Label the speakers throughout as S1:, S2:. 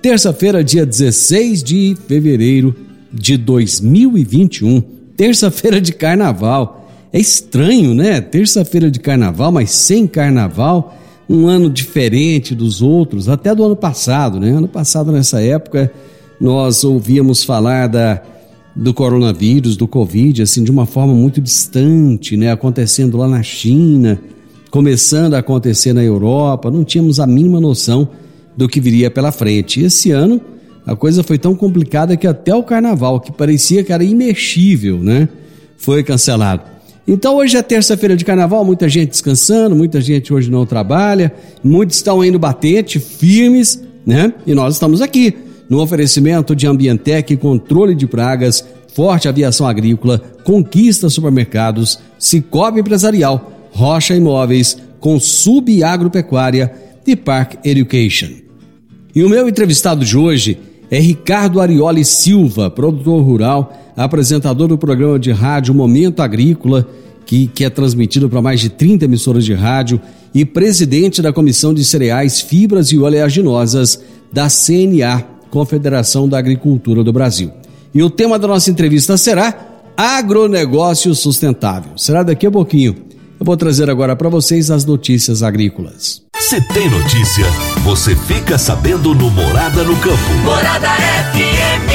S1: terça-feira, dia 16 de fevereiro de 2021, terça-feira de carnaval. É estranho, né? Terça-feira de carnaval, mas sem carnaval, um ano diferente dos outros, até do ano passado, né? Ano passado, nessa época, nós ouvíamos falar da do coronavírus, do Covid, assim, de uma forma muito distante, né? Acontecendo lá na China, começando a acontecer na Europa, não tínhamos a mínima noção do que viria pela frente. Esse ano a coisa foi tão complicada que até o carnaval, que parecia que era imexível, né? Foi cancelado. Então hoje é terça-feira de carnaval, muita gente descansando, muita gente hoje não trabalha, muitos estão indo batente, firmes, né? E nós estamos aqui no oferecimento de Ambientec, controle de pragas, Forte Aviação Agrícola, Conquista Supermercados, Cicobi Empresarial, Rocha Imóveis, Consub Agropecuária e Park Education. E o meu entrevistado de hoje é Ricardo Arioli Silva, produtor rural, apresentador do programa de rádio Momento Agrícola, que, que é transmitido para mais de 30 emissoras de rádio, e presidente da Comissão de Cereais, Fibras e Oleaginosas da CNA, Confederação da Agricultura do Brasil. E o tema da nossa entrevista será agronegócio sustentável. Será daqui a pouquinho. Eu vou trazer agora para vocês as notícias agrícolas.
S2: Se tem notícia, você fica sabendo no Morada no Campo.
S3: Morada FM.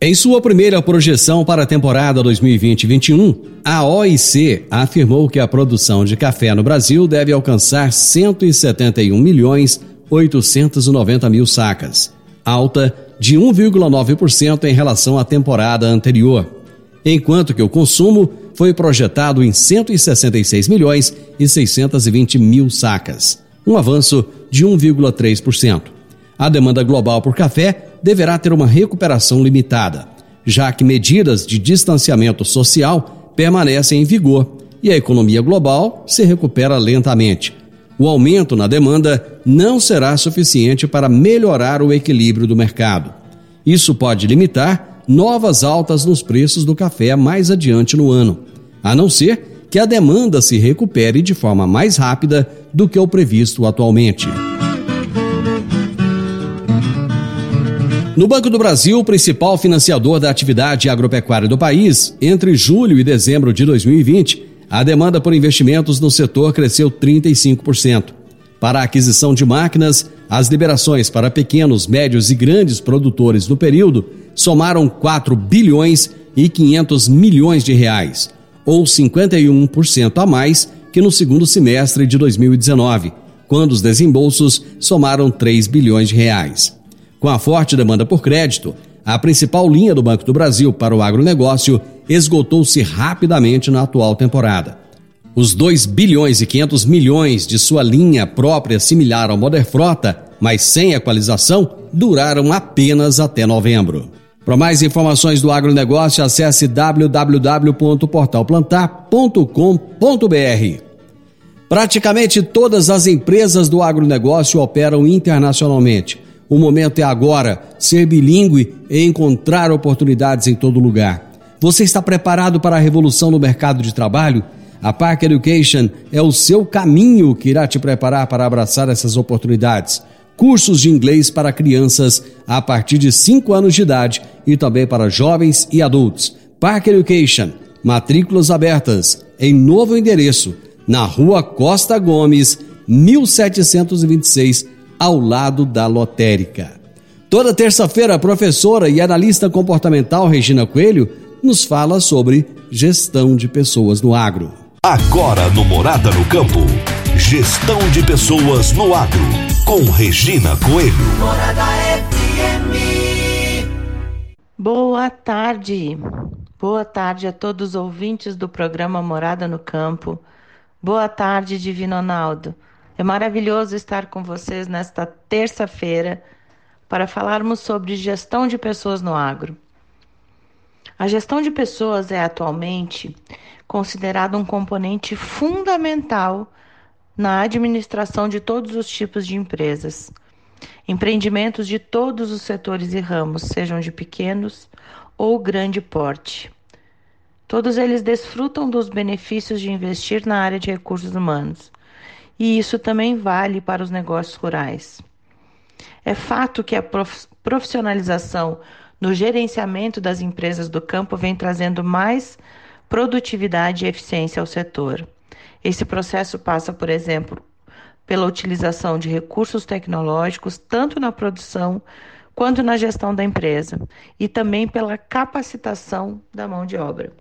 S1: Em sua primeira projeção para a temporada 2020-21, a OIC afirmou que a produção de café no Brasil deve alcançar 171 milhões 890 mil sacas, alta de 1,9% em relação à temporada anterior, enquanto que o consumo foi projetado em 166 milhões e 620 mil sacas, um avanço de 1,3%. A demanda global por café deverá ter uma recuperação limitada, já que medidas de distanciamento social permanecem em vigor e a economia global se recupera lentamente o aumento na demanda não será suficiente para melhorar o equilíbrio do mercado. Isso pode limitar novas altas nos preços do café mais adiante no ano, a não ser que a demanda se recupere de forma mais rápida do que o previsto atualmente. No Banco do Brasil, principal financiador da atividade agropecuária do país, entre julho e dezembro de 2020, a demanda por investimentos no setor cresceu 35%. Para a aquisição de máquinas, as liberações para pequenos, médios e grandes produtores no período somaram 4 bilhões e 500 milhões de reais, ou 51% a mais que no segundo semestre de 2019, quando os desembolsos somaram 3 bilhões de reais. Com a forte demanda por crédito, a principal linha do Banco do Brasil para o agronegócio esgotou-se rapidamente na atual temporada. Os 2 bilhões e 500 milhões de sua linha própria similar ao Moder Frota, mas sem equalização, duraram apenas até novembro. Para mais informações do agronegócio, acesse www.portalplantar.com.br. Praticamente todas as empresas do agronegócio operam internacionalmente o momento é agora, ser bilíngue e encontrar oportunidades em todo lugar. Você está preparado para a revolução no mercado de trabalho? A Park Education é o seu caminho que irá te preparar para abraçar essas oportunidades. Cursos de inglês para crianças a partir de 5 anos de idade e também para jovens e adultos. Park Education, matrículas abertas em novo endereço, na Rua Costa Gomes, 1726 ao lado da lotérica. Toda terça-feira, a professora e analista comportamental Regina Coelho nos fala sobre gestão de pessoas no agro.
S2: Agora no Morada no Campo, gestão de pessoas no agro, com Regina Coelho.
S3: Morada FM.
S4: Boa tarde. Boa tarde a todos os ouvintes do programa Morada no Campo. Boa tarde, Divino Ronaldo. É maravilhoso estar com vocês nesta terça-feira para falarmos sobre gestão de pessoas no agro. A gestão de pessoas é atualmente considerada um componente fundamental na administração de todos os tipos de empresas. Empreendimentos de todos os setores e ramos, sejam de pequenos ou grande porte. Todos eles desfrutam dos benefícios de investir na área de recursos humanos. E isso também vale para os negócios rurais. É fato que a profissionalização no gerenciamento das empresas do campo vem trazendo mais produtividade e eficiência ao setor. Esse processo passa, por exemplo, pela utilização de recursos tecnológicos, tanto na produção quanto na gestão da empresa, e também pela capacitação da mão de obra.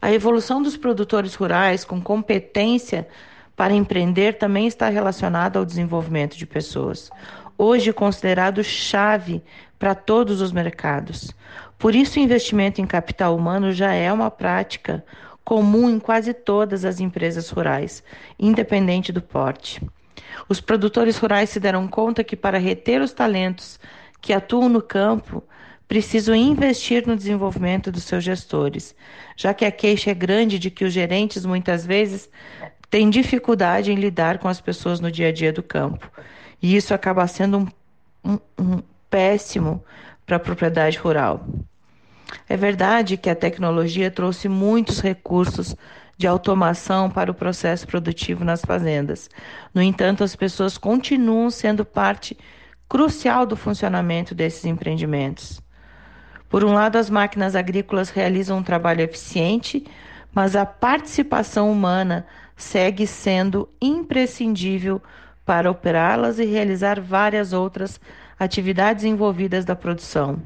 S4: A evolução dos produtores rurais com competência para empreender também está relacionada ao desenvolvimento de pessoas hoje considerado chave para todos os mercados. Por isso, o investimento em capital humano já é uma prática comum em quase todas as empresas rurais, independente do porte. Os produtores rurais se deram conta que para reter os talentos que atuam no campo, precisam investir no desenvolvimento dos seus gestores, já que a queixa é grande de que os gerentes muitas vezes têm dificuldade em lidar com as pessoas no dia a dia do campo e isso acaba sendo um, um, um péssimo para a propriedade rural. É verdade que a tecnologia trouxe muitos recursos de automação para o processo produtivo nas fazendas. No entanto, as pessoas continuam sendo parte crucial do funcionamento desses empreendimentos. Por um lado, as máquinas agrícolas realizam um trabalho eficiente, mas a participação humana segue sendo imprescindível para operá-las e realizar várias outras atividades envolvidas da produção.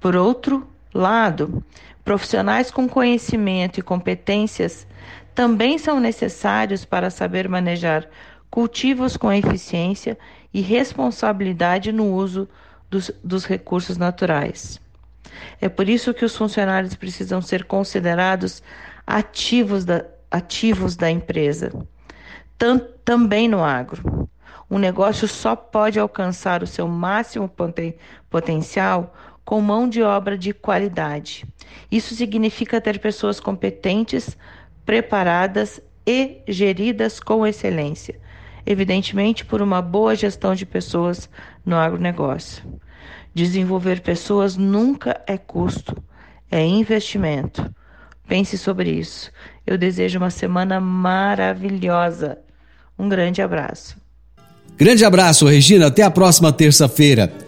S4: Por outro lado, profissionais com conhecimento e competências também são necessários para saber manejar cultivos com eficiência e responsabilidade no uso dos, dos recursos naturais. É por isso que os funcionários precisam ser considerados ativos da, ativos da empresa tam, também no agro. Um negócio só pode alcançar o seu máximo poten potencial com mão de obra de qualidade. Isso significa ter pessoas competentes, preparadas e geridas com excelência, evidentemente por uma boa gestão de pessoas no agronegócio. Desenvolver pessoas nunca é custo, é investimento. Pense sobre isso. Eu desejo uma semana maravilhosa. Um grande abraço.
S1: Grande abraço, Regina. Até a próxima terça-feira.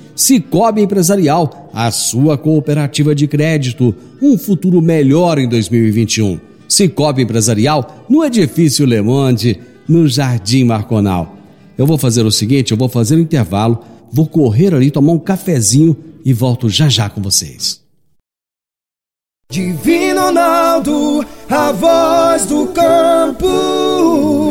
S1: Cicobi Empresarial, a sua cooperativa de crédito. Um futuro melhor em 2021. Cicobi Empresarial, no edifício Le Monde, no Jardim Marconal. Eu vou fazer o seguinte, eu vou fazer um intervalo, vou correr ali, tomar um cafezinho e volto já já com vocês.
S5: Divino Ronaldo, a voz do campo.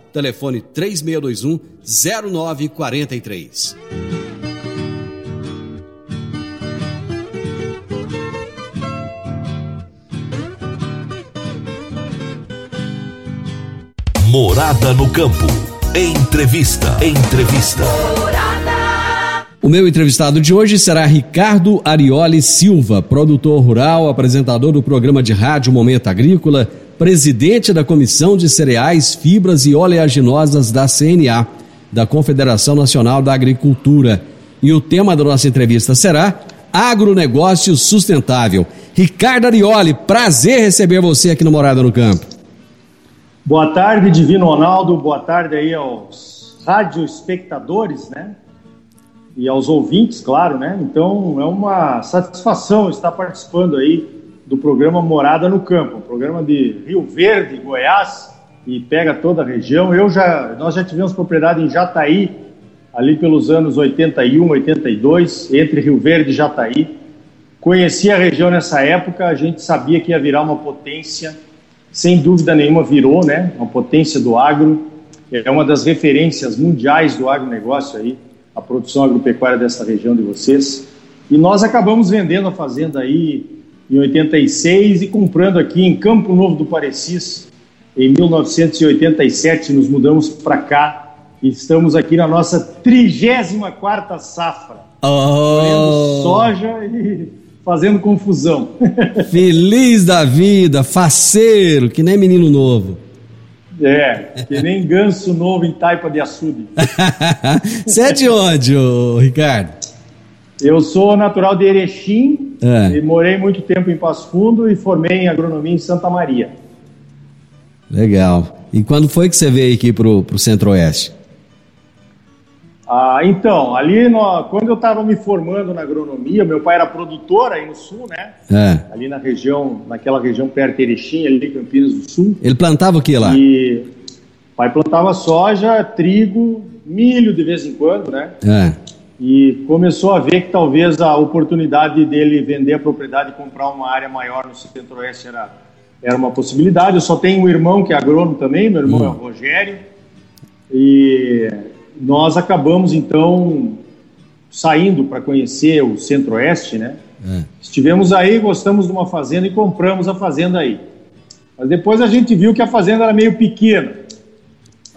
S1: telefone 3621 0943.
S2: Morada no campo. Entrevista. Entrevista. Morada.
S1: O meu entrevistado de hoje será Ricardo Arioli Silva, produtor rural, apresentador do programa de rádio Momento Agrícola, presidente da Comissão de Cereais, Fibras e Oleaginosas da CNA, da Confederação Nacional da Agricultura. E o tema da nossa entrevista será Agronegócio Sustentável. Ricardo Arioli, prazer receber você aqui no Morada no Campo.
S6: Boa tarde, Divino Ronaldo. Boa tarde aí aos radioespectadores, né? e aos ouvintes, claro, né? Então é uma satisfação estar participando aí do programa Morada no Campo, um programa de Rio Verde, Goiás, e pega toda a região. Eu já, nós já tivemos propriedade em Jataí, ali pelos anos 81, 82, entre Rio Verde e Jataí. Conheci a região nessa época, a gente sabia que ia virar uma potência, sem dúvida nenhuma virou, né? Uma potência do agro, é uma das referências mundiais do agronegócio aí a produção agropecuária dessa região de vocês. E nós acabamos vendendo a fazenda aí em 86 e comprando aqui em Campo Novo do Parecis em 1987. Nos mudamos para cá e estamos aqui na nossa 34 safra.
S1: Oh.
S6: soja e fazendo confusão.
S1: Feliz da vida, faceiro, que nem menino novo.
S6: É, que nem ganso novo em taipa de açude.
S1: Você é de onde, Ricardo?
S6: Eu sou natural de Erechim é. e morei muito tempo em Passo Fundo e formei em agronomia em Santa Maria.
S1: Legal. E quando foi que você veio aqui para o Centro-Oeste?
S6: Ah, então, ali no, quando eu estava me formando na agronomia, meu pai era produtor aí no sul, né? É. Ali na região, naquela região perto de Erechim, ali Campinas do Sul.
S1: Ele plantava o que lá?
S6: E pai plantava soja, trigo, milho de vez em quando, né? É. E começou a ver que talvez a oportunidade dele vender a propriedade e comprar uma área maior no centro-oeste era, era uma possibilidade. Eu só tenho um irmão que é agrônomo também, meu irmão hum. é o Rogério. E nós acabamos então saindo para conhecer o Centro-Oeste, né? É. Estivemos aí, gostamos de uma fazenda e compramos a fazenda aí. Mas depois a gente viu que a fazenda era meio pequena.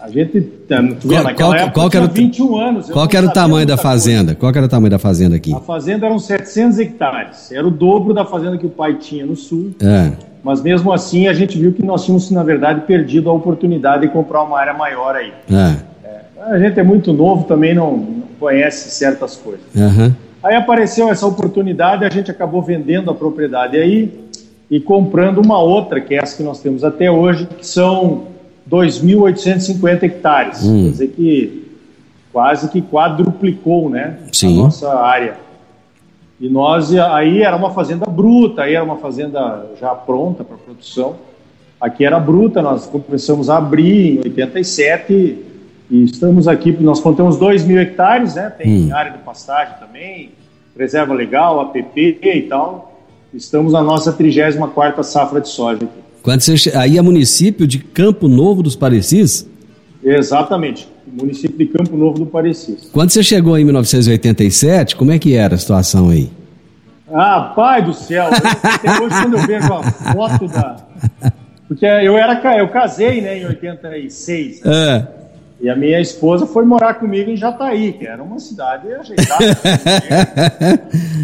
S6: A gente, tá,
S1: vê, qual, naquela qual, época qual tinha 21 anos. Qual era o tamanho da fazenda? Coisa. Qual era o tamanho da fazenda aqui?
S6: A fazenda eram 700 hectares. Era o dobro da fazenda que o pai tinha no sul. É. Mas mesmo assim a gente viu que nós tínhamos, na verdade, perdido a oportunidade de comprar uma área maior aí. É. A gente é muito novo, também não, não conhece certas coisas. Uhum. Aí apareceu essa oportunidade, a gente acabou vendendo a propriedade aí e comprando uma outra, que é essa que nós temos até hoje, que são 2.850 hectares. Hum. Quer dizer que quase que quadruplicou né, Sim. a nossa área. E nós, aí era uma fazenda bruta, aí era uma fazenda já pronta para produção. Aqui era bruta, nós começamos a abrir em 87 e estamos aqui, nós contamos 2 mil hectares, né? Tem hum. área de pastagem também, reserva legal, APP e tal. Estamos na nossa 34 safra de soja aqui.
S1: Quando você, aí é município de Campo Novo dos Parecis?
S6: Exatamente, município de Campo Novo do Parecis.
S1: Quando você chegou em 1987, como é que era a situação aí?
S6: Ah, pai do céu! Até hoje quando eu vejo a foto da... Porque eu era, eu casei, né, em 86. É. E a minha esposa foi morar comigo em Jataí, que era uma cidade ajeitada.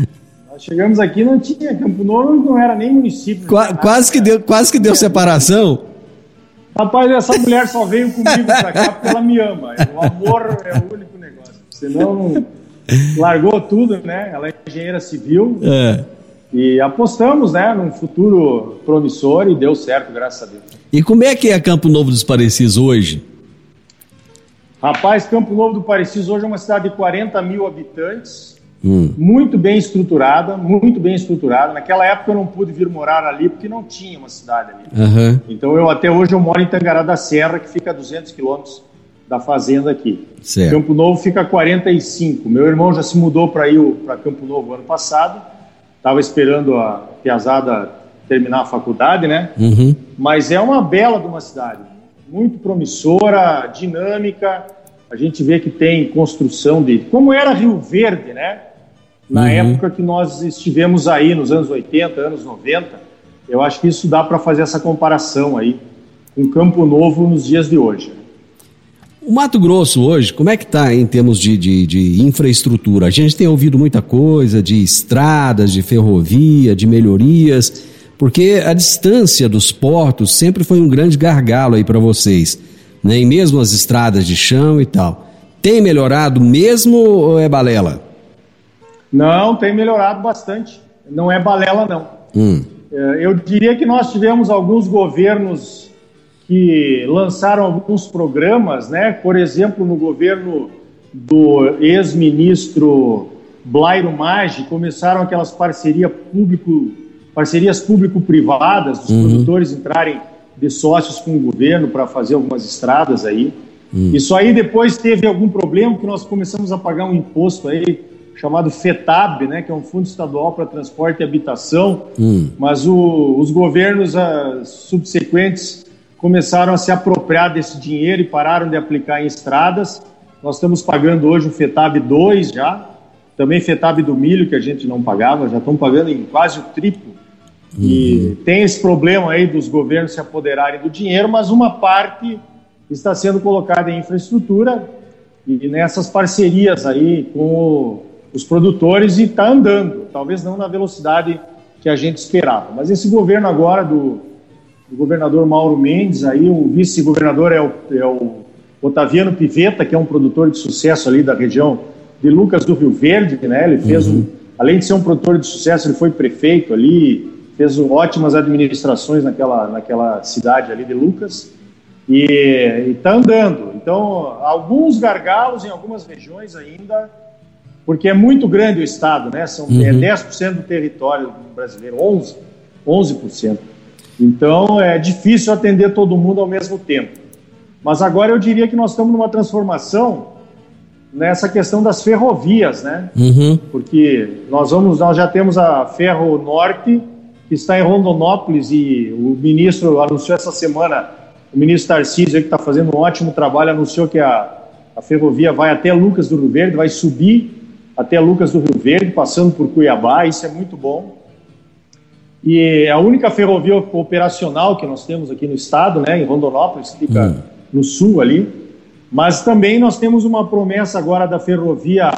S6: Chegamos aqui não tinha Campo Novo, não era nem município.
S1: Qua, quase, que deu, quase que deu separação.
S6: Rapaz, essa mulher só veio comigo pra cá porque ela me ama. O amor é o único negócio. Senão não largou tudo, né? Ela é engenheira civil. É. E apostamos, né, num futuro promissor e deu certo, graças a Deus.
S1: E como é que é Campo Novo dos Parecis hoje?
S6: Rapaz, Campo Novo do Parecis hoje é uma cidade de 40 mil habitantes, hum. muito bem estruturada, muito bem estruturada. Naquela época eu não pude vir morar ali porque não tinha uma cidade ali. Uhum. Então eu até hoje eu moro em Tangará da Serra, que fica a 200 quilômetros da fazenda aqui. Certo. Campo Novo fica a 45. Meu irmão já se mudou para para Campo Novo ano passado. Estava esperando a piazada terminar a faculdade, né? Uhum. Mas é uma bela de uma cidade muito promissora, dinâmica. A gente vê que tem construção de. Como era Rio Verde, né? Na uhum. época que nós estivemos aí, nos anos 80, anos 90, eu acho que isso dá para fazer essa comparação aí, um campo novo nos dias de hoje.
S1: O Mato Grosso hoje, como é que está em termos de, de, de, infraestrutura? A gente tem ouvido muita coisa de estradas, de ferrovia, de melhorias, porque a distância dos portos sempre foi um grande gargalo aí para vocês, né? E mesmo as estradas de chão e tal. Tem melhorado mesmo ou é balela?
S6: Não, tem melhorado bastante. Não é balela, não. Hum. É, eu diria que nós tivemos alguns governos que lançaram alguns programas, né? Por exemplo, no governo do ex-ministro Blairo Maggi, começaram aquelas parceria público, parcerias público-privadas, dos uhum. produtores entrarem de sócios com o governo para fazer algumas estradas aí. Uhum. Isso aí depois teve algum problema que nós começamos a pagar um imposto aí chamado FETAB, né, que é um fundo estadual para transporte e habitação, uhum. mas o, os governos uh, subsequentes começaram a se apropriar desse dinheiro e pararam de aplicar em estradas. Nós estamos pagando hoje o FETAB 2 já, também FETAB do milho, que a gente não pagava, já estão pagando em quase o triplo. Uhum. E tem esse problema aí dos governos se apoderarem do dinheiro, mas uma parte está sendo colocada em infraestrutura e nessas parcerias aí com os produtores e está andando, talvez não na velocidade que a gente esperava. Mas esse governo agora do o governador Mauro Mendes, aí o vice-governador é o, é o Otaviano Piveta, que é um produtor de sucesso ali da região de Lucas do Rio Verde, né? Ele fez uhum. um, além de ser um produtor de sucesso, ele foi prefeito ali, fez ótimas administrações naquela, naquela cidade ali de Lucas e está andando. Então, alguns gargalos em algumas regiões ainda, porque é muito grande o estado, né? São uhum. é 10% do território brasileiro, 11, 11%. Então é difícil atender todo mundo ao mesmo tempo. Mas agora eu diria que nós estamos numa transformação nessa questão das ferrovias, né? Uhum. Porque nós vamos, nós já temos a Ferro Norte que está em Rondonópolis e o ministro anunciou essa semana, o ministro Tarcísio que está fazendo um ótimo trabalho, anunciou que a, a ferrovia vai até Lucas do Rio Verde, vai subir até Lucas do Rio Verde, passando por Cuiabá, isso é muito bom. E a única ferrovia operacional que nós temos aqui no estado, né, em Rondonópolis, que fica hum. no sul ali. Mas também nós temos uma promessa agora da ferrovia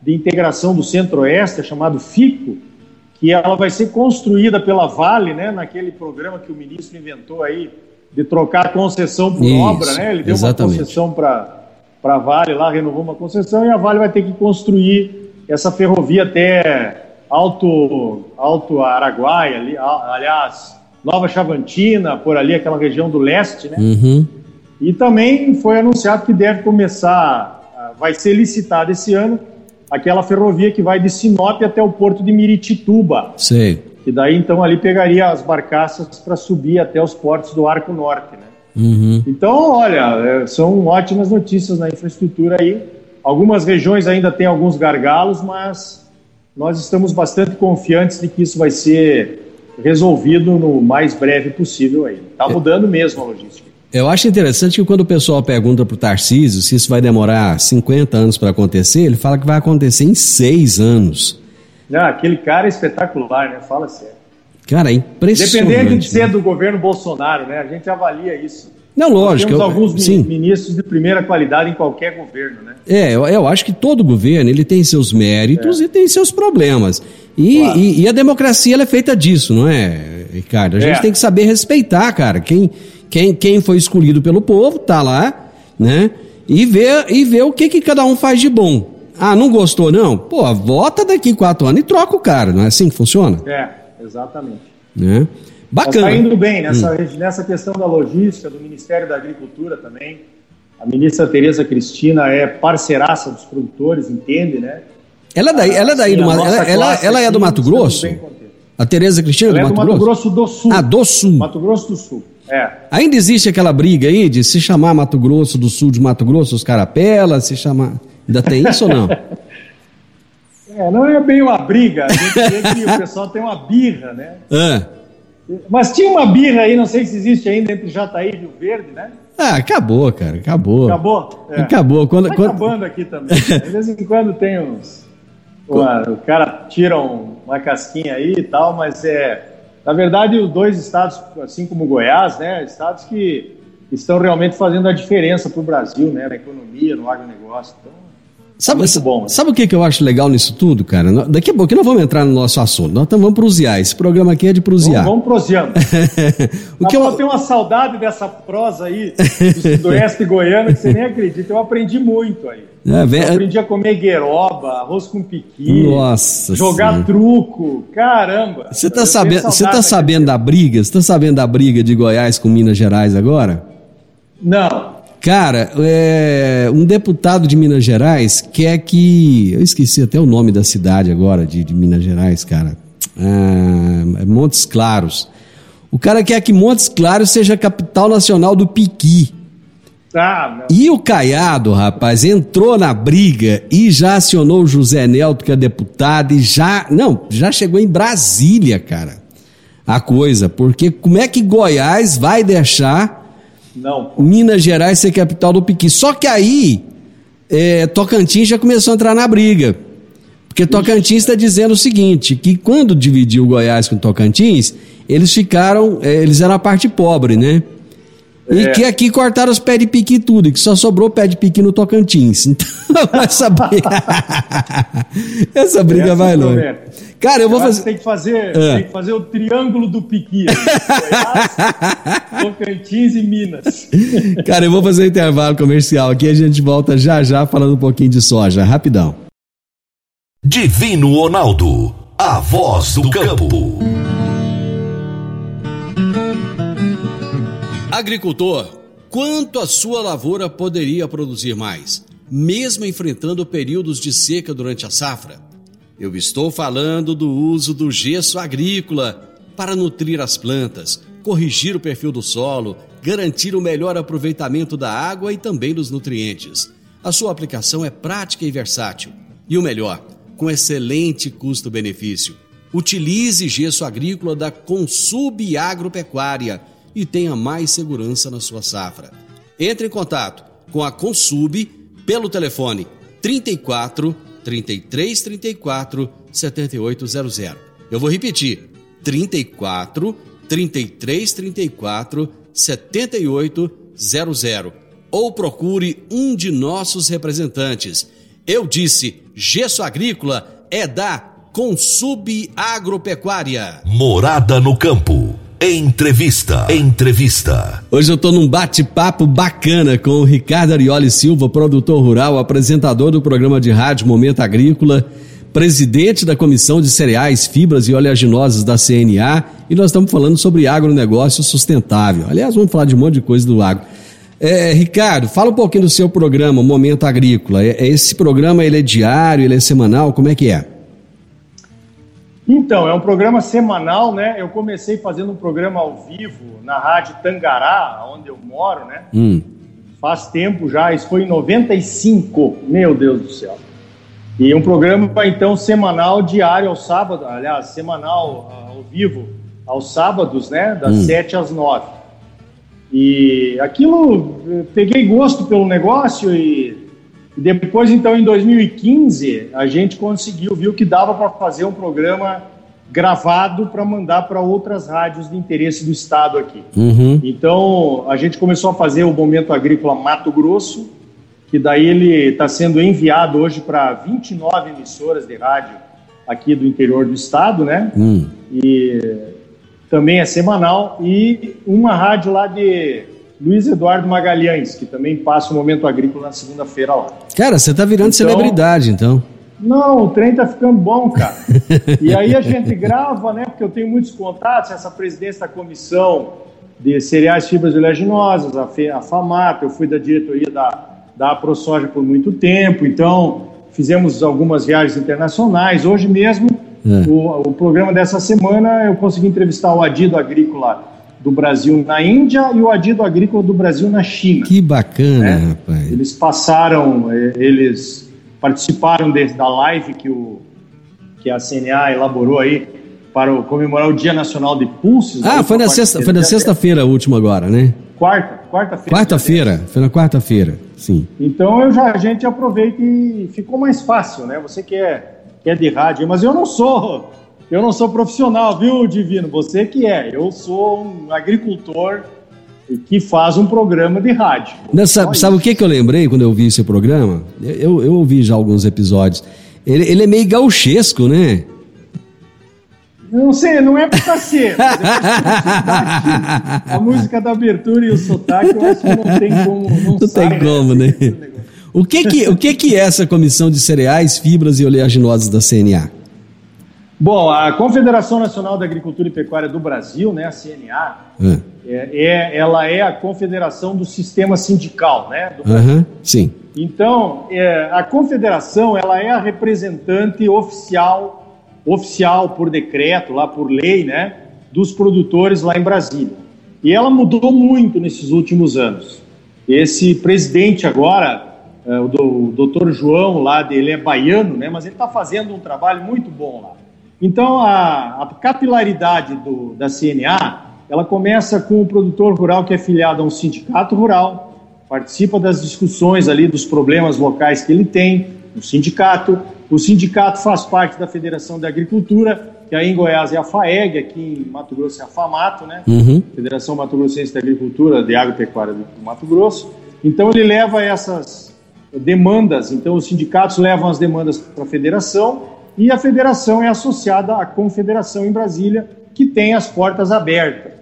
S6: de integração do Centro-Oeste, chamado FICO, que ela vai ser construída pela Vale, né, naquele programa que o ministro inventou aí de trocar concessão por Isso, obra, né? Ele deu exatamente. uma concessão para para a Vale lá, renovou uma concessão e a Vale vai ter que construir essa ferrovia até Alto, Alto Araguaia, ali, aliás, Nova Chavantina, por ali, aquela região do leste, né? Uhum. E também foi anunciado que deve começar, vai ser licitada esse ano, aquela ferrovia que vai de Sinop até o porto de Miritituba.
S1: Sei.
S6: E daí então ali pegaria as barcaças para subir até os portos do Arco Norte, né? Uhum. Então, olha, é, são ótimas notícias na infraestrutura aí. Algumas regiões ainda têm alguns gargalos, mas nós estamos bastante confiantes de que isso vai ser resolvido no mais breve possível aí. Está é. mudando mesmo a logística.
S1: Eu acho interessante que quando o pessoal pergunta para o Tarcísio se isso vai demorar 50 anos para acontecer, ele fala que vai acontecer em seis anos.
S6: Não, aquele cara é espetacular, né? Fala sério.
S1: Cara, é impressionante.
S6: Dependendo de ser né? do governo Bolsonaro, né? A gente avalia isso.
S1: Não, lógico.
S6: Nós temos eu, alguns sim. ministros de primeira qualidade em qualquer governo, né?
S1: É, eu, eu acho que todo governo ele tem seus méritos é. e tem seus problemas. E, claro. e, e, a democracia é feita disso, não é, Ricardo? A gente é. tem que saber respeitar, cara. Quem, quem, quem foi escolhido pelo povo tá lá, né? E ver, e ver o que, que cada um faz de bom. Ah, não gostou, não? Pô, vota daqui quatro anos e troca o cara, não é assim que funciona?
S6: É, exatamente.
S1: Né? Bacana.
S6: Está indo bem nessa, hum. nessa questão da logística, do Ministério da Agricultura também. A ministra Tereza Cristina é parceiraça dos produtores, entende, né?
S1: Ela é daí, ela é daí do, ela, ela, ela, é do Mato Grosso? A Tereza Cristina é do, Mato, é do Mato Grosso?
S6: do Sul.
S1: Ah, do Sul.
S6: Mato Grosso do Sul. É.
S1: Ainda existe aquela briga aí de se chamar Mato Grosso do Sul de Mato Grosso, os carapelas, se chamar. Ainda tem isso ou não?
S6: É, não é bem uma briga, a gente vê que o pessoal tem uma birra, né? É. Mas tinha uma birra aí, não sei se existe ainda, entre Jataí e Rio Verde, né?
S1: Ah, acabou, cara, acabou.
S6: Acabou?
S1: É. Acabou. Quando,
S6: tá
S1: quando...
S6: acabando aqui também. De vez em quando tem uns... Uma, o cara tira um, uma casquinha aí e tal, mas é... Na verdade, os dois estados, assim como Goiás, né, estados que estão realmente fazendo a diferença para o Brasil, né, na economia, no agronegócio. Então,
S1: Sabe, muito bom. Né? Sabe o que, que eu acho legal nisso tudo, cara? Daqui a pouco nós vamos entrar no nosso assunto. Nós vamos prosear. Esse programa aqui é de prosear.
S6: Vamos, vamos proseando. o que eu... tenho uma saudade dessa prosa aí do oeste goiano que você nem acredita. Eu aprendi muito aí. É, vem... Eu aprendi a comer gueroba, arroz com piqui.
S1: Nossa
S6: Jogar senhora. truco. Caramba.
S1: Você tá, sabendo, você tá sabendo da briga? Você tá sabendo da briga de Goiás com Minas Gerais agora?
S6: Não.
S1: Cara, é, um deputado de Minas Gerais quer que. Eu esqueci até o nome da cidade agora, de, de Minas Gerais, cara. Ah, Montes Claros. O cara quer que Montes Claros seja a capital nacional do piqui. Ah, e o Caiado, rapaz, entrou na briga e já acionou o José Nelto, que é deputado, e já. Não, já chegou em Brasília, cara. A coisa, porque como é que Goiás vai deixar
S6: não.
S1: Minas Gerais ser capital do piqui. Só que aí, é, Tocantins já começou a entrar na briga. Porque Tocantins está dizendo o seguinte: que quando dividiu Goiás com Tocantins, eles ficaram, é, eles eram a parte pobre, né? E é. que aqui cortaram os pés de piqui tudo, e que só sobrou pé de piqui no Tocantins. Então, essa briga. essa briga vai longe. Cara, eu vou fazer.
S6: Tem que fazer, é. tem que fazer o triângulo do piqui. Tocantins e Minas.
S1: Cara, eu vou fazer um intervalo comercial aqui a gente volta já já falando um pouquinho de soja. Rapidão.
S2: Divino Ronaldo, a voz do campo.
S1: Agricultor, quanto a sua lavoura poderia produzir mais, mesmo enfrentando períodos de seca durante a safra? Eu estou falando do uso do gesso agrícola para nutrir as plantas, corrigir o perfil do solo, garantir o melhor aproveitamento da água e também dos nutrientes. A sua aplicação é prática e versátil. E o melhor, com excelente custo-benefício. Utilize gesso agrícola da Consub Agropecuária e tenha mais segurança na sua safra. Entre em contato com a Consub pelo telefone 34 33 34 7800. Eu vou repetir: 34 33 34 7800 ou procure um de nossos representantes. Eu disse: gesso agrícola é da Consub Agropecuária.
S2: Morada no campo. Entrevista. Entrevista.
S1: Hoje eu tô num bate-papo bacana com o Ricardo Arioli Silva, produtor rural, apresentador do programa de rádio Momento Agrícola, presidente da Comissão de Cereais, Fibras e Oleaginosas da CNA, e nós estamos falando sobre agronegócio sustentável. Aliás, vamos falar de um monte de coisa do agro. É, Ricardo, fala um pouquinho do seu programa, Momento Agrícola. É, esse programa ele é diário, ele é semanal, como é que é?
S6: Então, é um programa semanal, né? Eu comecei fazendo um programa ao vivo na Rádio Tangará, onde eu moro, né? Hum. Faz tempo já, isso foi em 95, meu Deus do céu. E um programa, então, semanal, diário ao sábado, aliás, semanal ao vivo, aos sábados, né? Das hum. 7 às 9. E aquilo, peguei gosto pelo negócio e depois, então, em 2015, a gente conseguiu, viu que dava para fazer um programa gravado para mandar para outras rádios de interesse do estado aqui. Uhum. Então, a gente começou a fazer o Momento Agrícola Mato Grosso, que daí ele está sendo enviado hoje para 29 emissoras de rádio aqui do interior do estado, né? Uhum. E também é semanal. E uma rádio lá de Luiz Eduardo Magalhães, que também passa o Momento Agrícola na segunda-feira lá.
S1: Cara, você tá virando então, celebridade, então.
S6: Não, o trem tá ficando bom, cara. e aí a gente grava, né? Porque eu tenho muitos contatos, essa presidência da comissão de cereais, fibras oleaginosas, a, a FAMAP, eu fui da diretoria da, da ProSoja por muito tempo, então fizemos algumas viagens internacionais. Hoje mesmo, é. o, o programa dessa semana, eu consegui entrevistar o Adido Agrícola do Brasil na Índia e o Adido Agrícola do Brasil na China.
S1: Que bacana, né? rapaz.
S6: Eles passaram, eh, eles participaram de, da live que, o, que a CNA elaborou aí para o, comemorar o Dia Nacional de Pulses.
S1: Ah, foi na, sexta, foi na sexta-feira a última agora, né?
S6: Quarta, quarta-feira.
S1: Quarta-feira, foi na quarta-feira, sim.
S6: Então eu já, a gente aproveita e ficou mais fácil, né? Você que é, que é de rádio, mas eu não sou eu não sou profissional, viu, Divino? Você que é. Eu sou um agricultor que faz um programa de rádio.
S1: Não, sabe, sabe o que, que eu lembrei quando eu vi esse programa? Eu, eu ouvi já alguns episódios. Ele, ele é meio gauchesco, né?
S6: Não sei, não é pra ser. a música da abertura e o sotaque, eu acho que não tem como. Não,
S1: não sai, tem como, né? O que que, o que que é essa comissão de cereais, fibras e oleaginosas da CNA?
S6: Bom, a Confederação Nacional da Agricultura e Pecuária do Brasil, né, a CNA, é. É, é ela é a confederação do sistema sindical, né?
S1: Uhum, sim.
S6: Então, é, a confederação, ela é a representante oficial, oficial por decreto, lá por lei, né, dos produtores lá em Brasília. E ela mudou muito nesses últimos anos. Esse presidente agora, é, o doutor João lá, ele é baiano, né, mas ele está fazendo um trabalho muito bom lá. Então, a, a capilaridade do, da CNA, ela começa com o produtor rural que é filiado a um sindicato rural, participa das discussões ali dos problemas locais que ele tem no sindicato. O sindicato faz parte da Federação da Agricultura, que aí em Goiás é a FAEG, aqui em Mato Grosso é a FAMATO, né? Uhum. Federação Mato Grossense da Agricultura, de Agropecuária do Mato Grosso. Então ele leva essas demandas, então os sindicatos levam as demandas para a federação e a federação é associada à confederação em Brasília, que tem as portas abertas,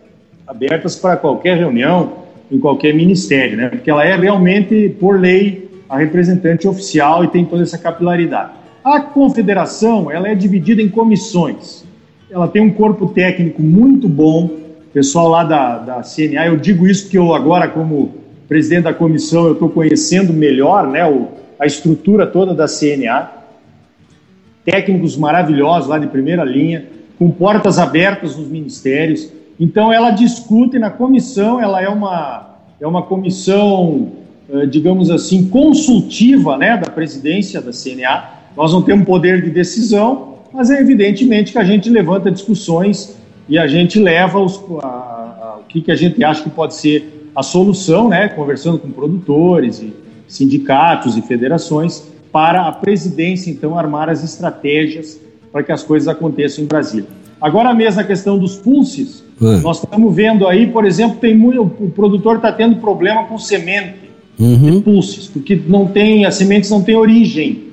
S6: abertas para qualquer reunião, em qualquer ministério, né? Porque ela é realmente, por lei, a representante oficial e tem toda essa capilaridade. A confederação, ela é dividida em comissões. Ela tem um corpo técnico muito bom. pessoal lá da, da CNA, eu digo isso porque eu agora, como presidente da comissão, eu estou conhecendo melhor, né, o, a estrutura toda da CNA técnicos maravilhosos lá de primeira linha, com portas abertas nos ministérios. Então, ela discute na comissão, ela é uma, é uma comissão, eh, digamos assim, consultiva né, da presidência da CNA. Nós não temos poder de decisão, mas é evidentemente que a gente levanta discussões e a gente leva os, a, a, o que, que a gente acha que pode ser a solução, né, conversando com produtores e sindicatos e federações, para a presidência, então, armar as estratégias para que as coisas aconteçam em Brasília. Agora mesmo a questão dos pulses, é. nós estamos vendo aí, por exemplo, tem muito, o produtor está tendo problema com semente uhum. de pulses, porque não tem, as sementes não têm origem.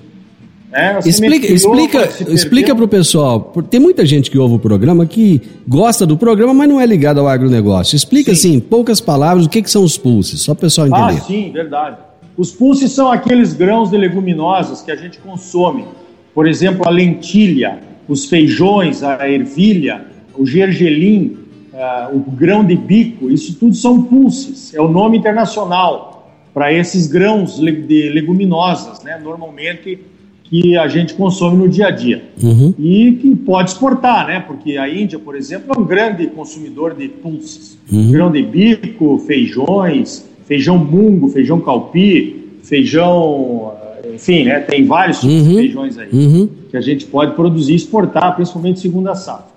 S1: Né? Explica, explica, explica para o pessoal, tem muita gente que ouve o programa que gosta do programa, mas não é ligado ao agronegócio. Explica sim. assim, em poucas palavras, o que, que são os pulses, só para o pessoal entender.
S6: Ah, sim, verdade. Os pulses são aqueles grãos de leguminosas que a gente consome. Por exemplo, a lentilha, os feijões, a ervilha, o gergelim, uh, o grão de bico, isso tudo são pulses. É o nome internacional para esses grãos de leguminosas, né? Normalmente que a gente consome no dia a dia. Uhum. E que pode exportar, né? Porque a Índia, por exemplo, é um grande consumidor de pulses. Uhum. Grão de bico, feijões, feijão mungo, feijão calpi, feijão, enfim, né, tem vários uhum, feijões aí uhum. que a gente pode produzir e exportar, principalmente segunda safra.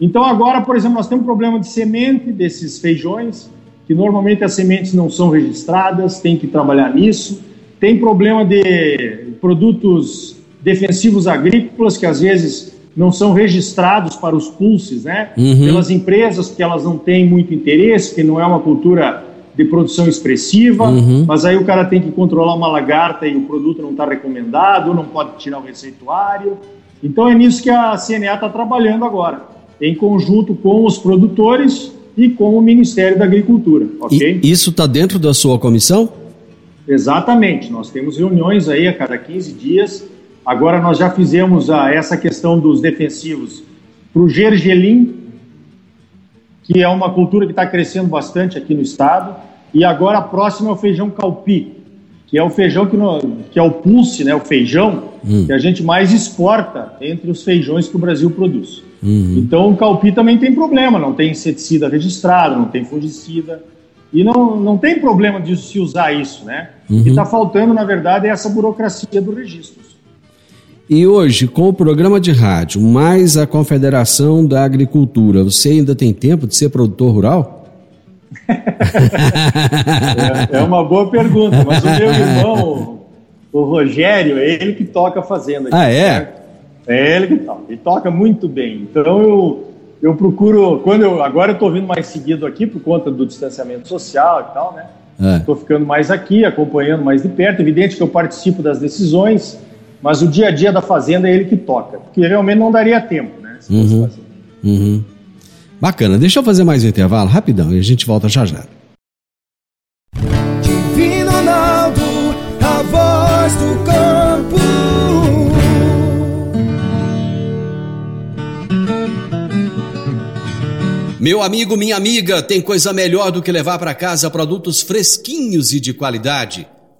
S6: Então agora, por exemplo, nós temos um problema de semente desses feijões, que normalmente as sementes não são registradas, tem que trabalhar nisso. Tem problema de produtos defensivos agrícolas que às vezes não são registrados para os pulses, né? Uhum. Pelas empresas, porque elas não têm muito interesse, que não é uma cultura de produção expressiva, uhum. mas aí o cara tem que controlar uma lagarta e o produto não está recomendado, não pode tirar o receituário. Então é nisso que a CNA está trabalhando agora, em conjunto com os produtores e com o Ministério da Agricultura, ok?
S1: E isso está dentro da sua comissão?
S6: Exatamente, nós temos reuniões aí a cada 15 dias. Agora nós já fizemos a, essa questão dos defensivos para o gergelim, que é uma cultura que está crescendo bastante aqui no estado. E agora a próxima é o feijão calpi, que é o feijão que, no, que é o pulse, né, o feijão hum. que a gente mais exporta entre os feijões que o Brasil produz. Uhum. Então o calpi também tem problema, não tem inseticida registrado, não tem fungicida. E não, não tem problema de se usar isso, né? Uhum. O que está faltando, na verdade, é essa burocracia do registro.
S1: E hoje, com o programa de rádio, mais a Confederação da Agricultura, você ainda tem tempo de ser produtor rural?
S6: é, é, uma boa pergunta, mas o meu irmão, o Rogério, é ele que toca a fazenda.
S1: Aqui, ah, é?
S6: É ele que toca. Ele toca muito bem. Então eu, eu procuro, quando eu, agora eu estou vindo mais seguido aqui por conta do distanciamento social e tal, né? Estou é. ficando mais aqui, acompanhando mais de perto. Evidente que eu participo das decisões, mas o dia a dia da fazenda é ele que toca, porque realmente não daria tempo, né?
S1: Uhum. Uhum. Bacana. Deixa eu fazer mais um intervalo rapidão e a gente volta já já.
S5: Divino Ronaldo, a voz do campo.
S1: Meu amigo, minha amiga, tem coisa melhor do que levar para casa produtos fresquinhos e de qualidade.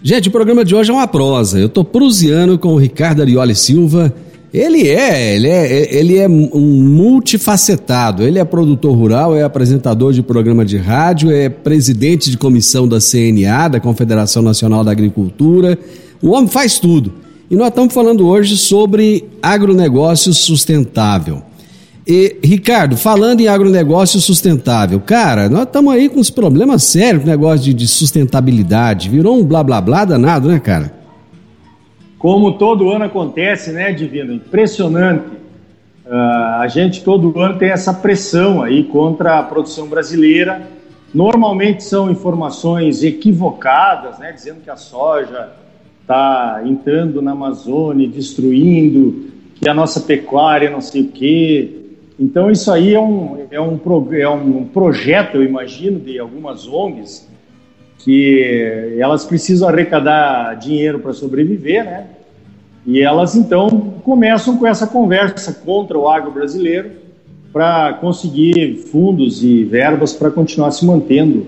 S1: Gente, o programa de hoje é uma prosa. Eu tô prusiano com o Ricardo Arioli Silva. Ele é, ele é, ele é um multifacetado. Ele é produtor rural, é apresentador de programa de rádio, é presidente de comissão da CNA, da Confederação Nacional da Agricultura. O homem faz tudo. E nós estamos falando hoje sobre agronegócio sustentável. E, Ricardo, falando em agronegócio sustentável, cara, nós estamos aí com uns problemas sérios negócio de, de, sustentabilidade. Virou um blá blá blá danado, né, cara?
S6: Como todo ano acontece, né, Divino? Impressionante. Uh, a gente todo ano tem essa pressão aí contra a produção brasileira. Normalmente são informações equivocadas, né, dizendo que a soja está entrando na Amazônia, destruindo, que a nossa pecuária não sei o quê. Então, isso aí é um, é um, é um projeto, eu imagino, de algumas ONGs, que elas precisam arrecadar dinheiro para sobreviver, né? E elas, então, começam com essa conversa contra o agro brasileiro para conseguir fundos e verbas para continuar se mantendo,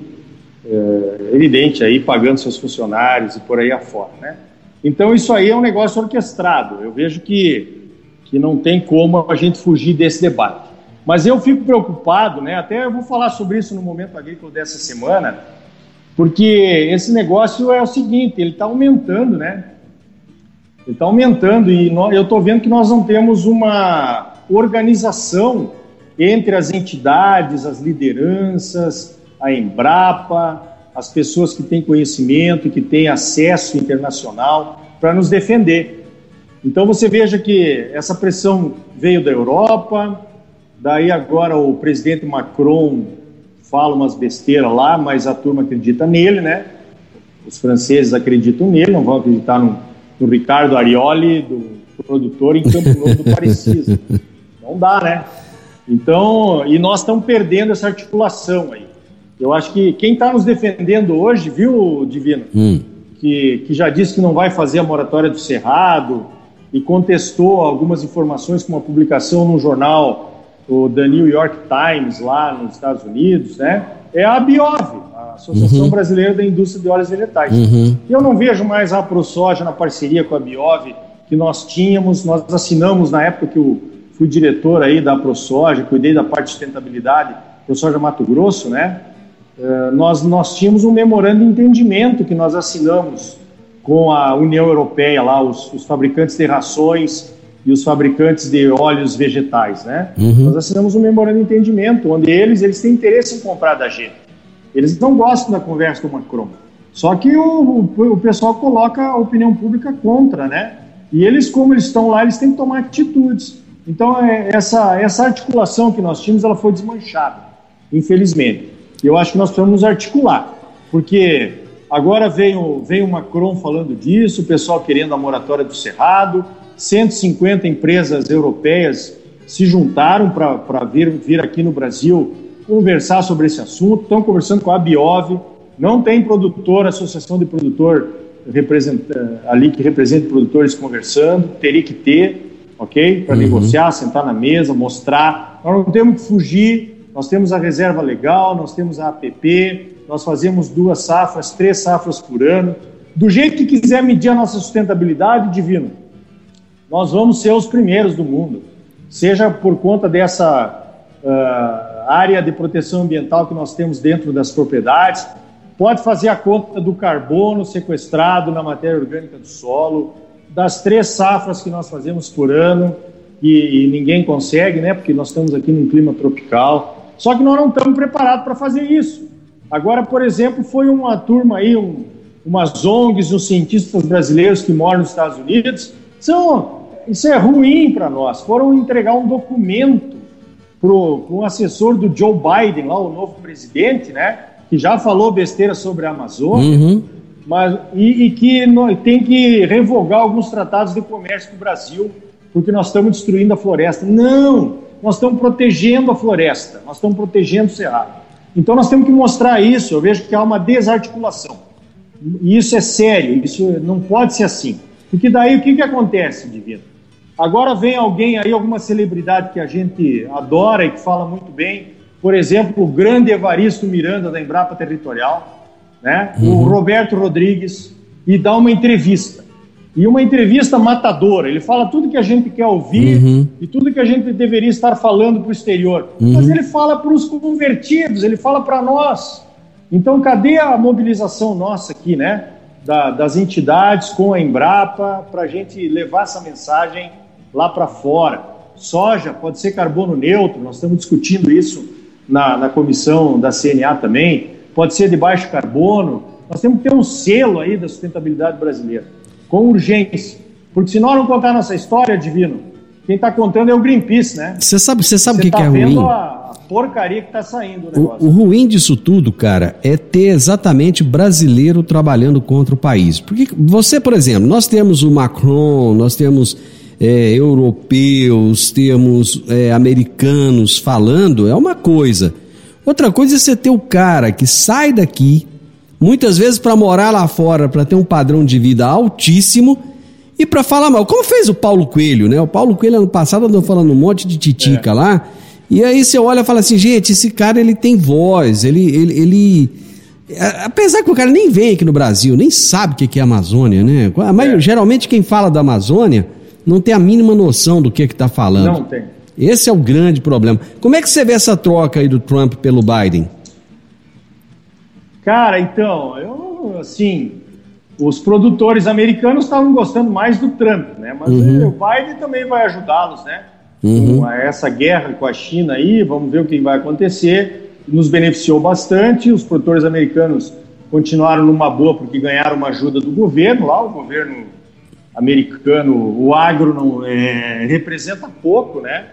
S6: é, evidente, aí pagando seus funcionários e por aí afora, né? Então, isso aí é um negócio orquestrado. Eu vejo que que não tem como a gente fugir desse debate. Mas eu fico preocupado, né? Até eu vou falar sobre isso no momento agrícola dessa semana, porque esse negócio é o seguinte, ele está aumentando, né? Ele está aumentando e nós, eu estou vendo que nós não temos uma organização entre as entidades, as lideranças, a Embrapa, as pessoas que têm conhecimento, que têm acesso internacional para nos defender. Então você veja que essa pressão veio da Europa, daí agora o presidente Macron fala umas besteiras lá, mas a turma acredita nele, né? Os franceses acreditam nele, não vão acreditar no, no Ricardo Arioli, do produtor em Campo Novo do Parecis. Não dá, né? Então, e nós estamos perdendo essa articulação aí. Eu acho que quem está nos defendendo hoje, viu, Divino, hum. que, que já disse que não vai fazer a moratória do Cerrado, e contestou algumas informações com uma publicação no jornal o The New York Times lá nos Estados Unidos, né? É a Biov, a Associação uhum. Brasileira da Indústria de Óleos Vegetais. Uhum. Eu não vejo mais a ProSoja na parceria com a Biov que nós tínhamos, nós assinamos na época que eu fui diretor aí da ProSoja, cuidei da parte de sustentabilidade, ProSoja Mato Grosso, né? Uh, nós, nós tínhamos um memorando de entendimento que nós assinamos com a União Europeia lá, os, os fabricantes de rações e os fabricantes de óleos vegetais, né? Uhum. Nós assinamos um memorando de entendimento, onde eles, eles têm interesse em comprar da gente. Eles não gostam da conversa do Macron. Só que o, o, o pessoal coloca a opinião pública contra, né? E eles, como eles estão lá, eles têm que tomar atitudes. Então, é, essa, essa articulação que nós tínhamos, ela foi desmanchada, infelizmente. E eu acho que nós precisamos nos articular, porque Agora veio, veio o Macron falando disso, o pessoal querendo a moratória do Cerrado, 150 empresas europeias se juntaram para vir, vir aqui no Brasil conversar sobre esse assunto, estão conversando com a Biov, não tem produtor, associação de produtor ali que representa produtores conversando, teria que ter, ok? Para uhum. negociar, sentar na mesa, mostrar. Nós não temos que fugir, nós temos a reserva legal, nós temos a APP, nós fazemos duas safras, três safras por ano. Do jeito que quiser medir a nossa sustentabilidade, divino, nós vamos ser os primeiros do mundo. Seja por conta dessa uh, área de proteção ambiental que nós temos dentro das propriedades, pode fazer a conta do carbono sequestrado na matéria orgânica do solo, das três safras que nós fazemos por ano, e, e ninguém consegue, né? Porque nós estamos aqui num clima tropical. Só que nós não estamos preparados para fazer isso. Agora, por exemplo, foi uma turma aí, um, umas ONGs, uns cientistas brasileiros que moram nos Estados Unidos. São, isso é ruim para nós. Foram entregar um documento para um assessor do Joe Biden, lá o novo presidente, né? Que já falou besteira sobre a Amazônia, uhum. mas, e, e que no, tem que revogar alguns tratados de comércio com o Brasil, porque nós estamos destruindo a floresta. Não! Nós estamos protegendo a floresta, nós estamos protegendo o cerrado. Então nós temos que mostrar isso. Eu vejo que há uma desarticulação. E isso é sério, isso não pode ser assim. Porque daí o que, que acontece, Divino? Agora vem alguém aí, alguma celebridade que a gente adora e que fala muito bem, por exemplo, o grande Evaristo Miranda da Embrapa Territorial, né? Uhum. o Roberto Rodrigues, e dá uma entrevista. E uma entrevista matadora. Ele fala tudo que a gente quer ouvir uhum. e tudo que a gente deveria estar falando para o exterior. Uhum. Mas ele fala para os convertidos, ele fala para nós. Então, cadê a mobilização nossa aqui, né? Da, das entidades com a Embrapa para a gente levar essa mensagem lá para fora. Soja pode ser carbono neutro, nós estamos discutindo isso na, na comissão da CNA também. Pode ser de baixo carbono. Nós temos que ter um selo aí da sustentabilidade brasileira, com urgência. Porque se nós não contar nossa história, Divino, quem está contando é o Greenpeace, né?
S1: Você sabe, você sabe o que, tá que é ruim?
S6: A, porcaria que está saindo
S1: o negócio. O, o, ruim disso tudo, cara, é ter exatamente brasileiro trabalhando contra o país. Porque você, por exemplo, nós temos o Macron, nós temos é, europeus, temos é, americanos falando, é uma coisa. Outra coisa é você ter o cara que sai daqui, muitas vezes para morar lá fora, para ter um padrão de vida altíssimo e para falar mal. Como fez o Paulo Coelho, né? O Paulo Coelho ano passado andou falando um monte de titica é. lá e aí você olha e fala assim, gente, esse cara ele tem voz, ele, ele, ele... Apesar que o cara nem vem aqui no Brasil, nem sabe o que é Amazônia, né? Mas é. geralmente quem fala da Amazônia não tem a mínima noção do que está falando.
S6: Não tem.
S1: Esse é o grande problema. Como é que você vê essa troca aí do Trump pelo Biden?
S6: Cara, então, eu, assim, os produtores americanos estavam gostando mais do Trump, né? Mas uhum. o Biden também vai ajudá-los, né? uhum. com essa guerra com a China aí, vamos ver o que vai acontecer. Nos beneficiou bastante, os produtores americanos continuaram numa boa porque ganharam uma ajuda do governo lá, o governo americano, o agro não é, representa pouco, né?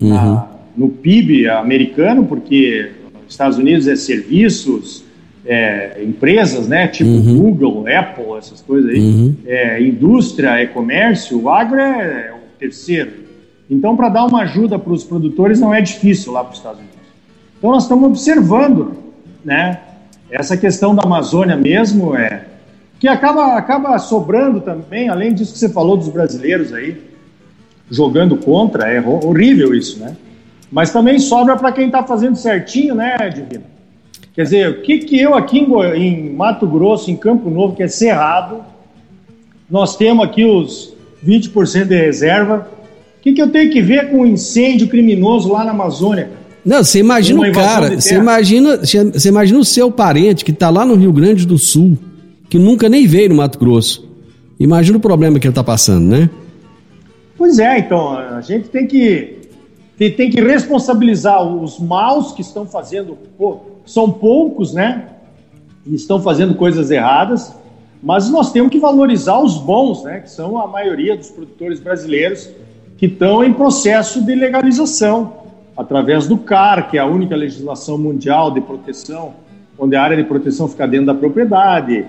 S6: Uhum. Na, no PIB americano, porque Estados Unidos é serviços, é, empresas, né? Tipo uhum. Google, Apple, essas coisas aí. Uhum. É, indústria, é comércio, o agro é, é o terceiro. Então, para dar uma ajuda para os produtores não é difícil lá para os Estados Unidos. Então, nós estamos observando, né? Essa questão da Amazônia mesmo é que acaba, acaba sobrando também, além disso que você falou dos brasileiros aí jogando contra, é horrível isso, né? Mas também sobra para quem está fazendo certinho, né, Divino? Quer dizer, o que, que eu aqui em, em Mato Grosso, em Campo Novo, que é cerrado, nós temos aqui os 20% de reserva, que, que eu tenho que ver com um incêndio criminoso lá na Amazônia?
S1: Não, você imagina o cara, você imagina, você imagina o seu parente que está lá no Rio Grande do Sul, que nunca nem veio no Mato Grosso. Imagina o problema que ele está passando, né?
S6: Pois é, então, a gente tem que, tem, tem que responsabilizar os maus que estão fazendo, pô, são poucos, né? E estão fazendo coisas erradas, mas nós temos que valorizar os bons, né? Que são a maioria dos produtores brasileiros que estão em processo de legalização, através do CAR, que é a única legislação mundial de proteção, onde a área de proteção fica dentro da propriedade.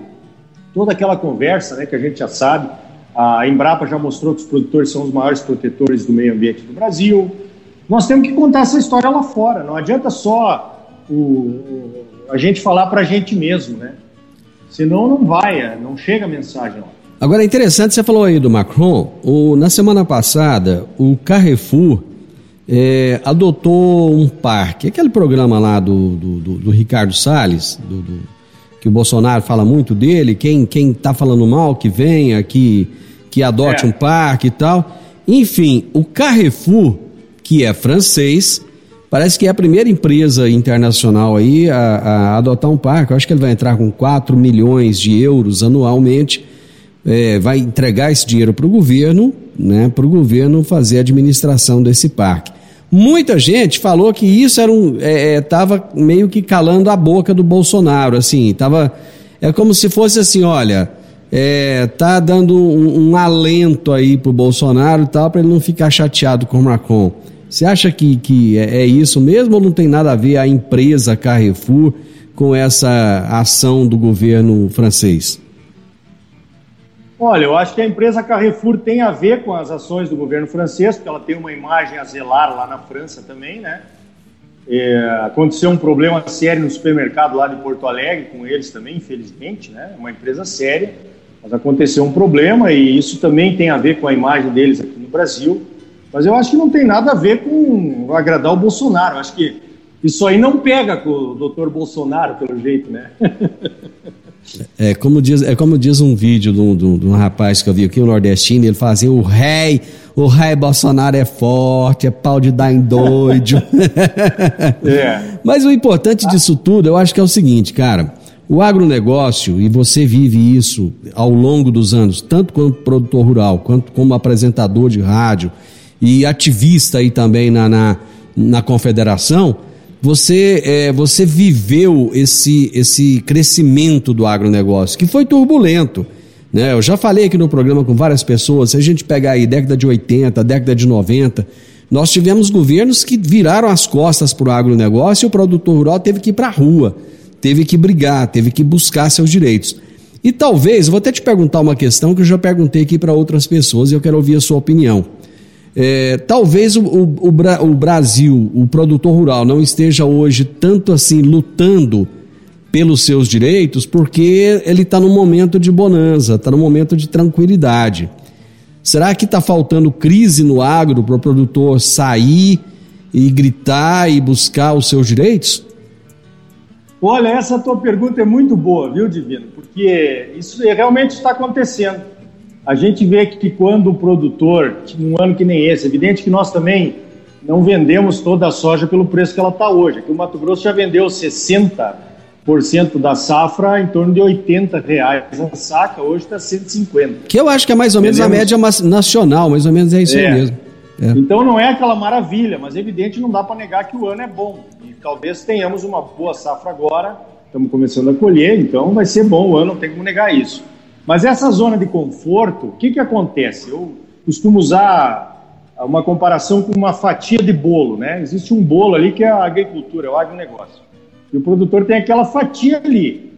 S6: Toda aquela conversa né, que a gente já sabe. A Embrapa já mostrou que os produtores são os maiores protetores do meio ambiente do Brasil. Nós temos que contar essa história lá fora. Não adianta só o, a gente falar para a gente mesmo, né? Senão não vai, não chega a mensagem lá.
S1: Agora é interessante, você falou aí do Macron, o, na semana passada o Carrefour é, adotou um parque, aquele programa lá do, do, do, do Ricardo Salles, do, que o Bolsonaro fala muito dele, quem quem está falando mal que venha, que, que adote é. um parque e tal. Enfim, o Carrefour, que é francês, Parece que é a primeira empresa internacional aí a, a adotar um parque. Eu acho que ele vai entrar com 4 milhões de euros anualmente. É, vai entregar esse dinheiro para o governo, né, para o governo fazer a administração desse parque. Muita gente falou que isso era um, estava é, é, meio que calando a boca do Bolsonaro, assim, tava, é como se fosse assim, olha, é, tá dando um, um alento aí pro Bolsonaro e tal, para ele não ficar chateado com o Macron. Você acha que, que é, é, isso mesmo ou não tem nada a ver a empresa Carrefour com essa ação do governo francês?
S6: Olha, eu acho que a empresa Carrefour tem a ver com as ações do governo francês, porque ela tem uma imagem a zelar lá na França também, né? É, aconteceu um problema sério no supermercado lá de Porto Alegre com eles também, infelizmente, né? Uma empresa séria, mas aconteceu um problema e isso também tem a ver com a imagem deles aqui no Brasil. Mas eu acho que não tem nada a ver com agradar o Bolsonaro. Eu acho que isso aí não pega com o doutor Bolsonaro, pelo jeito, né?
S1: É como diz, é como diz um vídeo de um, de um rapaz que eu vi aqui, um nordestino, ele fala assim, o rei, o rei Bolsonaro é forte, é pau de dar em doido. é. Mas o importante disso tudo, eu acho que é o seguinte, cara, o agronegócio, e você vive isso ao longo dos anos, tanto como produtor rural, quanto como apresentador de rádio e ativista aí também na, na, na confederação, você, é, você viveu esse, esse crescimento do agronegócio, que foi turbulento. Né? Eu já falei aqui no programa com várias pessoas, se a gente pegar aí década de 80, década de 90, nós tivemos governos que viraram as costas para o agronegócio e o produtor rural teve que ir para a rua, teve que brigar, teve que buscar seus direitos. E talvez, vou até te perguntar uma questão que eu já perguntei aqui para outras pessoas e eu quero ouvir a sua opinião. É, talvez o, o, o, Brasil, o produtor rural, não esteja hoje tanto assim lutando pelos seus direitos, porque ele está num momento de bonança, está num momento de tranquilidade. Será que está faltando crise no agro para o produtor sair e gritar e buscar os seus direitos?
S6: Olha, essa tua pergunta é muito boa, viu, Divino? Porque isso realmente está acontecendo a gente vê que quando o produtor, num ano que nem esse, evidente que nós também não vendemos toda a soja pelo preço que ela está hoje. Aqui o Mato Grosso já vendeu 60% da safra em torno de 80 reais a saca, hoje está 150.
S1: Que eu acho que é mais ou menos Vendemos... a média nacional, mais ou menos é isso é. mesmo.
S6: É. Então não é aquela maravilha, mas evidente não dá para negar que o ano é bom. E talvez tenhamos uma boa safra agora, estamos começando a colher, então vai ser bom o ano, não tem como negar isso. Mas essa zona de conforto, o que, que acontece? Eu costumo usar uma comparação com uma fatia de bolo, né? Existe um bolo ali que é a agricultura, é o agronegócio. E o produtor tem aquela fatia ali.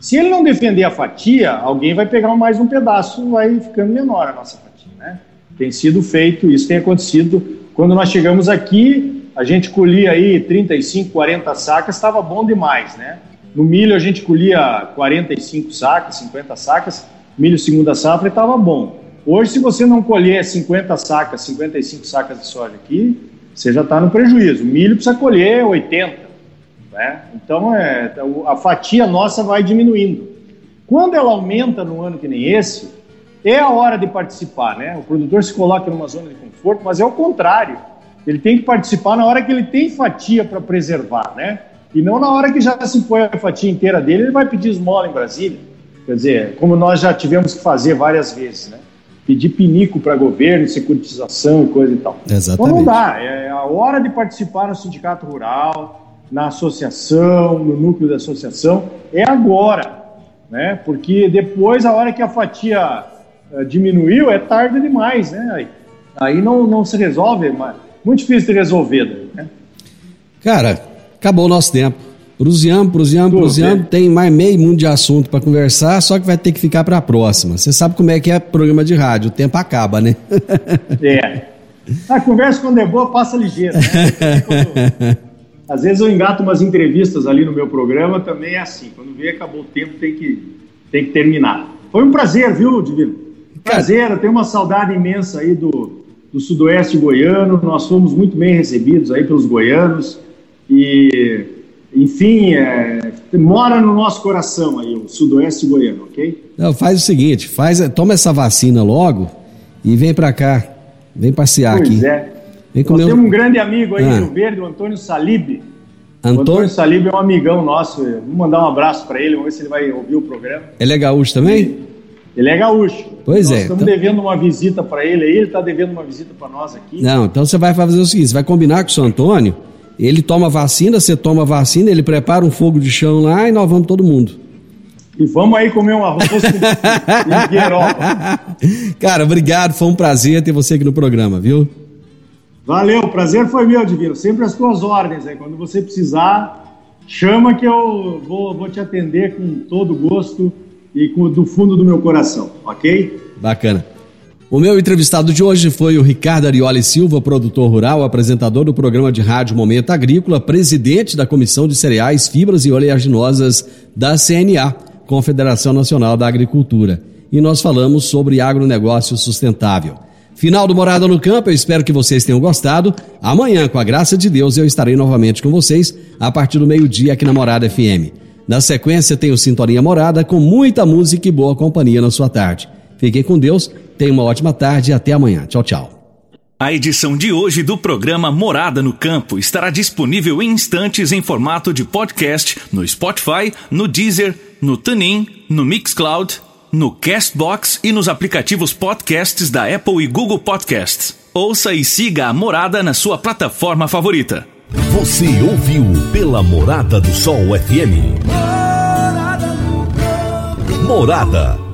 S6: Se ele não defender a fatia, alguém vai pegar mais um pedaço, vai ficando menor a nossa fatia, né? Tem sido feito, isso tem acontecido. Quando nós chegamos aqui, a gente colhia aí 35, 40 sacas, estava bom demais, né? No milho a gente colhia 45 sacas, 50 sacas, milho segunda safra estava bom. Hoje, se você não colher 50 sacas, 55 sacas de soja aqui, você já está no prejuízo. O milho precisa colher 80. Né? Então, é, a fatia nossa vai diminuindo. Quando ela aumenta no ano que nem esse, é a hora de participar. Né? O produtor se coloca numa zona de conforto, mas é o contrário. Ele tem que participar na hora que ele tem fatia para preservar, né? E não na hora que já se põe a fatia inteira dele, ele vai pedir esmola em Brasília. Quer dizer, como nós já tivemos que fazer várias vezes, né? Pedir pinico para governo, securitização e coisa e tal.
S1: Exatamente.
S6: Então não dá. É a hora de participar no sindicato rural, na associação, no núcleo da associação, é agora. Né? Porque depois, a hora que a fatia uh, diminuiu, é tarde demais. Né? Aí, aí não, não se resolve, mas muito difícil de resolver. Né?
S1: Cara, acabou o nosso tempo. Prusiano, Prusiano, Prusiano, tem mais meio mundo de assunto para conversar, só que vai ter que ficar para a próxima. Você sabe como é que é programa de rádio, o tempo acaba, né?
S6: é. A conversa quando é boa passa ligeiro, né? Às vezes eu engato umas entrevistas ali no meu programa, também é assim. Quando vê, acabou o tempo, tem que, tem que terminar. Foi um prazer, viu, Divino? Prazer, eu tenho uma saudade imensa aí do, do sudoeste goiano. Nós fomos muito bem recebidos aí pelos goianos. E enfim, é, mora no nosso coração aí, o sudoeste goiano, ok?
S1: Não, faz o seguinte, faz, toma essa vacina logo e vem para cá, vem passear
S6: pois
S1: aqui.
S6: É. Nós temos um grande amigo aí ah. Rio Verde, o Antônio Salib. Antônio... O Antônio Salib é um amigão nosso. Vamos mandar um abraço para ele, vamos ver se ele vai ouvir o programa.
S1: Ele é gaúcho também?
S6: Ele é gaúcho.
S1: Pois
S6: nós
S1: é.
S6: Estamos então... devendo uma visita para ele aí, ele está devendo uma visita para nós aqui.
S1: Não, então você vai fazer o seguinte: você vai combinar com o seu Antônio, ele toma vacina, você toma vacina, ele prepara um fogo de chão lá e nós vamos todo mundo.
S6: E vamos aí comer um arroz
S1: com Cara, obrigado, foi um prazer ter você aqui no programa, viu?
S6: Valeu, o prazer foi meu, Divino. Sempre as tuas ordens aí. Quando você precisar, chama que eu vou, vou te atender com todo gosto e com, do fundo do meu coração, ok?
S1: Bacana. O meu entrevistado de hoje foi o Ricardo Arioli Silva, produtor rural, apresentador do programa de rádio Momento Agrícola, presidente da Comissão de Cereais, Fibras e Oleaginosas da CNA, Confederação Nacional da Agricultura. E nós falamos sobre agronegócio sustentável. Final do Morada no Campo, eu espero que vocês tenham gostado. Amanhã, com a graça de Deus, eu estarei novamente com vocês a partir do meio-dia aqui na Morada FM. Na sequência, tem o Sintonia Morada com muita música e boa companhia na sua tarde. Fiquem com Deus, tenham uma ótima tarde e até amanhã. Tchau, tchau.
S7: A edição de hoje do programa Morada no Campo estará disponível em instantes em formato de podcast no Spotify, no Deezer, no TuneIn, no Mixcloud no Castbox e nos aplicativos podcasts da Apple e Google Podcasts. Ouça e siga a Morada na sua plataforma favorita.
S2: Você ouviu pela Morada do Sol FM. Morada.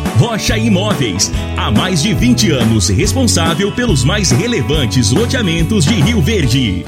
S7: Rocha Imóveis. Há mais de 20 anos responsável pelos mais relevantes loteamentos de Rio Verde.